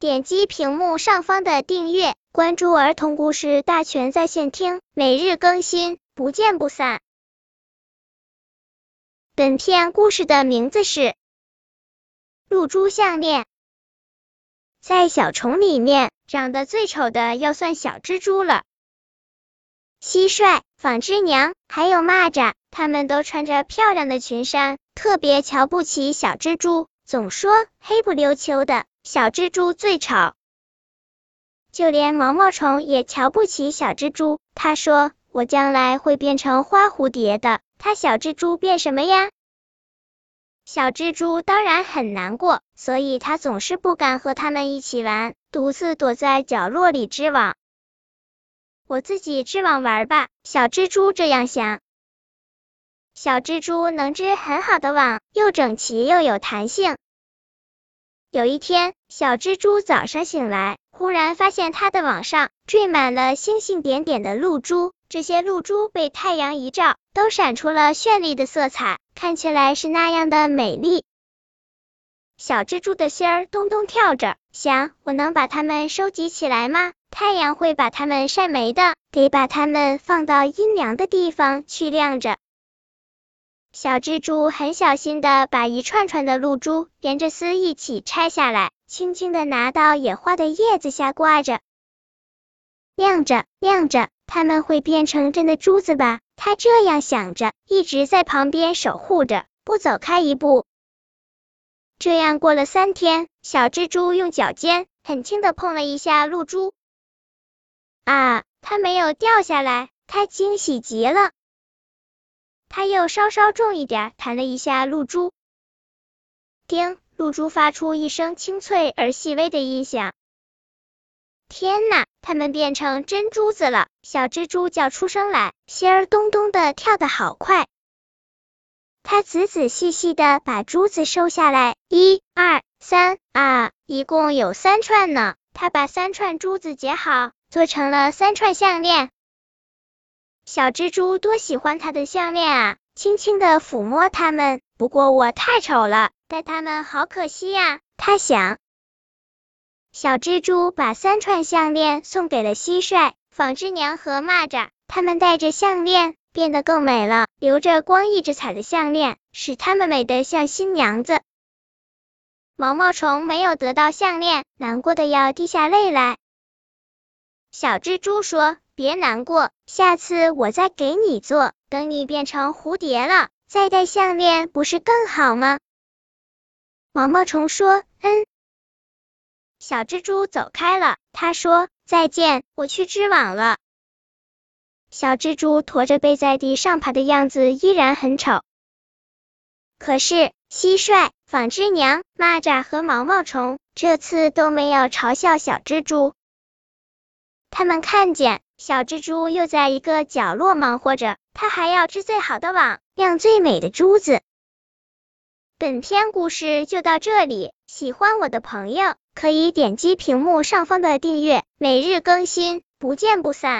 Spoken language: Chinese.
点击屏幕上方的订阅，关注儿童故事大全在线听，每日更新，不见不散。本片故事的名字是《露珠项链》。在小虫里面，长得最丑的要算小蜘蛛了。蟋蟀、纺织娘还有蚂蚱，他们都穿着漂亮的裙衫，特别瞧不起小蜘蛛，总说黑不溜秋的小蜘蛛最丑。就连毛毛虫也瞧不起小蜘蛛，他说：“我将来会变成花蝴蝶的，他小蜘蛛变什么呀？”小蜘蛛当然很难过，所以它总是不敢和他们一起玩，独自躲在角落里织网。我自己织网玩吧，小蜘蛛这样想。小蜘蛛能织很好的网，又整齐又有弹性。有一天，小蜘蛛早上醒来，忽然发现它的网上缀满了星星点点的露珠，这些露珠被太阳一照，都闪出了绚丽的色彩。看起来是那样的美丽，小蜘蛛的心儿咚咚跳着，想：我能把它们收集起来吗？太阳会把它们晒没的，得把它们放到阴凉的地方去晾着。小蜘蛛很小心的把一串串的露珠连着丝一起拆下来，轻轻的拿到野花的叶子下挂着，晾着晾着，它们会变成真的珠子吧？他这样想着，一直在旁边守护着，不走开一步。这样过了三天，小蜘蛛用脚尖很轻的碰了一下露珠，啊，它没有掉下来，它惊喜极了。他又稍稍重一点弹了一下露珠，叮，露珠发出一声清脆而细微的音响。天呐，它们变成真珠子了！小蜘蛛叫出声来，心儿咚咚的跳得好快。它仔仔细细的把珠子收下来，一、二、三，啊，一共有三串呢。它把三串珠子结好，做成了三串项链。小蜘蛛多喜欢它的项链啊，轻轻的抚摸它们。不过我太丑了，戴它们好可惜呀，它想。小蜘蛛把三串项链送给了蟋蟀、纺织娘和蚂蚱，它们戴着项链变得更美了。留着光溢着彩的项链，使它们美得像新娘子。毛毛虫没有得到项链，难过的要滴下泪来。小蜘蛛说：“别难过，下次我再给你做。等你变成蝴蝶了，再戴项链不是更好吗？”毛毛虫说：“嗯。”小蜘蛛走开了，他说：“再见，我去织网了。”小蜘蛛驮着背在地上爬的样子依然很丑。可是蟋蟀、纺织娘、蚂蚱和毛毛虫这次都没有嘲笑小蜘蛛。他们看见小蜘蛛又在一个角落忙活着，它还要织最好的网，晾最美的珠子。本篇故事就到这里，喜欢我的朋友可以点击屏幕上方的订阅，每日更新，不见不散。